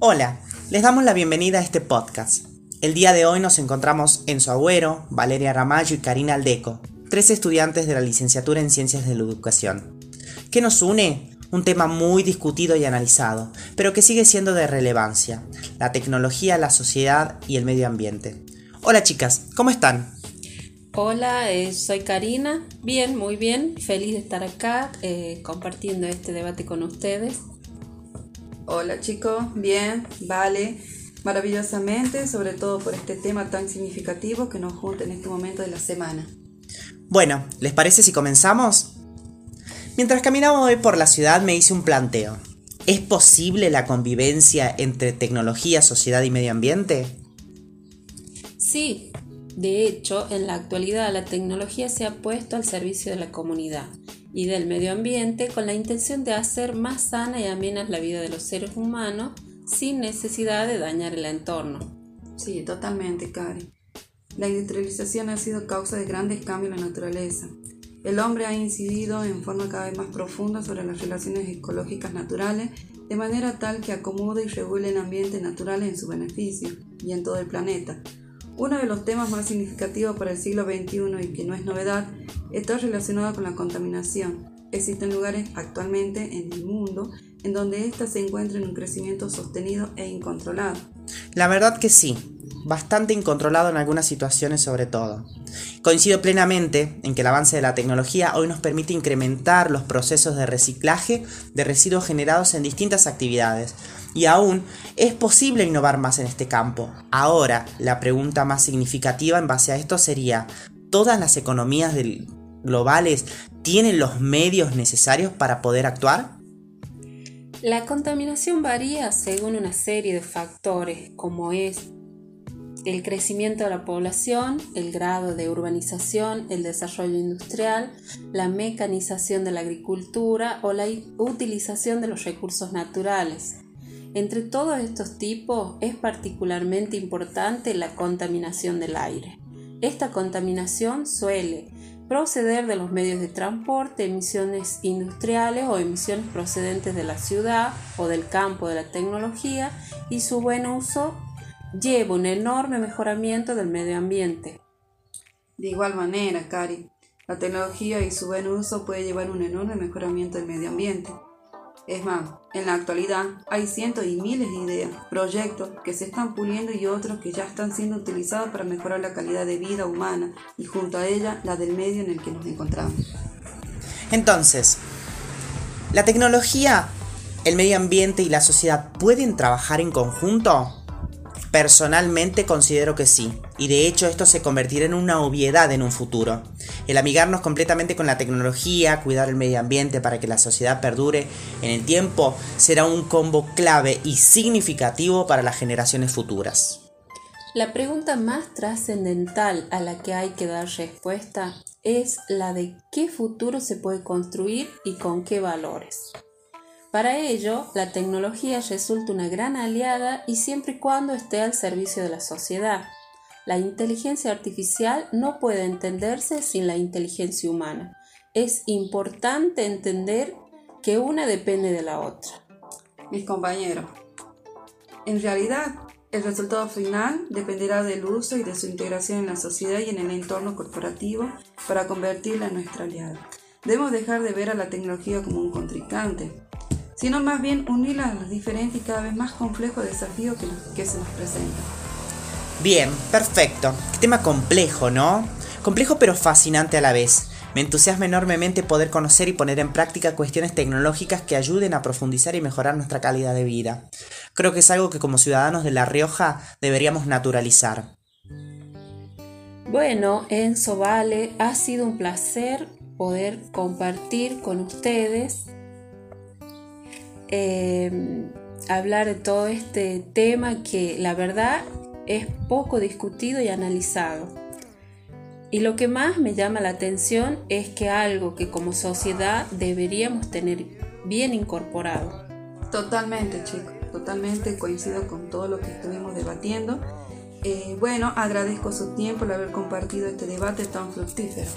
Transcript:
Hola, les damos la bienvenida a este podcast. El día de hoy nos encontramos en su Agüero, Valeria Ramallo y Karina Aldeco, tres estudiantes de la licenciatura en Ciencias de la Educación. ¿Qué nos une? Un tema muy discutido y analizado, pero que sigue siendo de relevancia, la tecnología, la sociedad y el medio ambiente. Hola chicas, ¿cómo están? Hola, eh, soy Karina. Bien, muy bien. Feliz de estar acá eh, compartiendo este debate con ustedes. Hola chicos, bien, vale, maravillosamente, sobre todo por este tema tan significativo que nos junta en este momento de la semana. Bueno, ¿les parece si comenzamos? Mientras caminaba hoy por la ciudad me hice un planteo. ¿Es posible la convivencia entre tecnología, sociedad y medio ambiente? Sí, de hecho, en la actualidad la tecnología se ha puesto al servicio de la comunidad y del medio ambiente con la intención de hacer más sana y amena la vida de los seres humanos sin necesidad de dañar el entorno. Sí, totalmente, Cari. La industrialización ha sido causa de grandes cambios en la naturaleza. El hombre ha incidido en forma cada vez más profunda sobre las relaciones ecológicas naturales, de manera tal que acomode y regule el ambiente natural en su beneficio y en todo el planeta. Uno de los temas más significativos para el siglo XXI y que no es novedad está relacionado con la contaminación. Existen lugares actualmente en el mundo en donde ésta se encuentra en un crecimiento sostenido e incontrolado. La verdad que sí, bastante incontrolado en algunas situaciones sobre todo. Coincido plenamente en que el avance de la tecnología hoy nos permite incrementar los procesos de reciclaje de residuos generados en distintas actividades. Y aún es posible innovar más en este campo. Ahora, la pregunta más significativa en base a esto sería, ¿todas las economías globales tienen los medios necesarios para poder actuar? La contaminación varía según una serie de factores, como es el crecimiento de la población, el grado de urbanización, el desarrollo industrial, la mecanización de la agricultura o la utilización de los recursos naturales. Entre todos estos tipos es particularmente importante la contaminación del aire. Esta contaminación suele proceder de los medios de transporte, emisiones industriales o emisiones procedentes de la ciudad o del campo de la tecnología y su buen uso lleva un enorme mejoramiento del medio ambiente. De igual manera, Cari, la tecnología y su buen uso puede llevar un enorme mejoramiento del medio ambiente. Es más, en la actualidad hay cientos y miles de ideas, proyectos que se están puliendo y otros que ya están siendo utilizados para mejorar la calidad de vida humana y junto a ella la del medio en el que nos encontramos. Entonces, ¿la tecnología, el medio ambiente y la sociedad pueden trabajar en conjunto? Personalmente considero que sí, y de hecho esto se convertirá en una obviedad en un futuro. El amigarnos completamente con la tecnología, cuidar el medio ambiente para que la sociedad perdure en el tiempo, será un combo clave y significativo para las generaciones futuras. La pregunta más trascendental a la que hay que dar respuesta es la de qué futuro se puede construir y con qué valores. Para ello, la tecnología resulta una gran aliada y siempre y cuando esté al servicio de la sociedad. La inteligencia artificial no puede entenderse sin la inteligencia humana. Es importante entender que una depende de la otra. Mis compañeros, en realidad el resultado final dependerá del uso y de su integración en la sociedad y en el entorno corporativo para convertirla en nuestra aliada. Debemos dejar de ver a la tecnología como un contrincante, sino más bien unirla a los diferentes y cada vez más complejos desafíos que, que se nos presentan. Bien, perfecto. tema complejo, ¿no? Complejo pero fascinante a la vez. Me entusiasma enormemente poder conocer y poner en práctica cuestiones tecnológicas que ayuden a profundizar y mejorar nuestra calidad de vida. Creo que es algo que como ciudadanos de La Rioja deberíamos naturalizar. Bueno, Enzo Vale, ha sido un placer poder compartir con ustedes Em, hablar de todo este tema que la verdad es poco discutido y analizado. Y lo que más me llama la atención es que algo que como sociedad deberíamos tener bien incorporado. Totalmente, chicos, totalmente coincido con todo lo que estuvimos debatiendo. Eh, bueno, agradezco su tiempo el haber compartido este debate tan fructífero.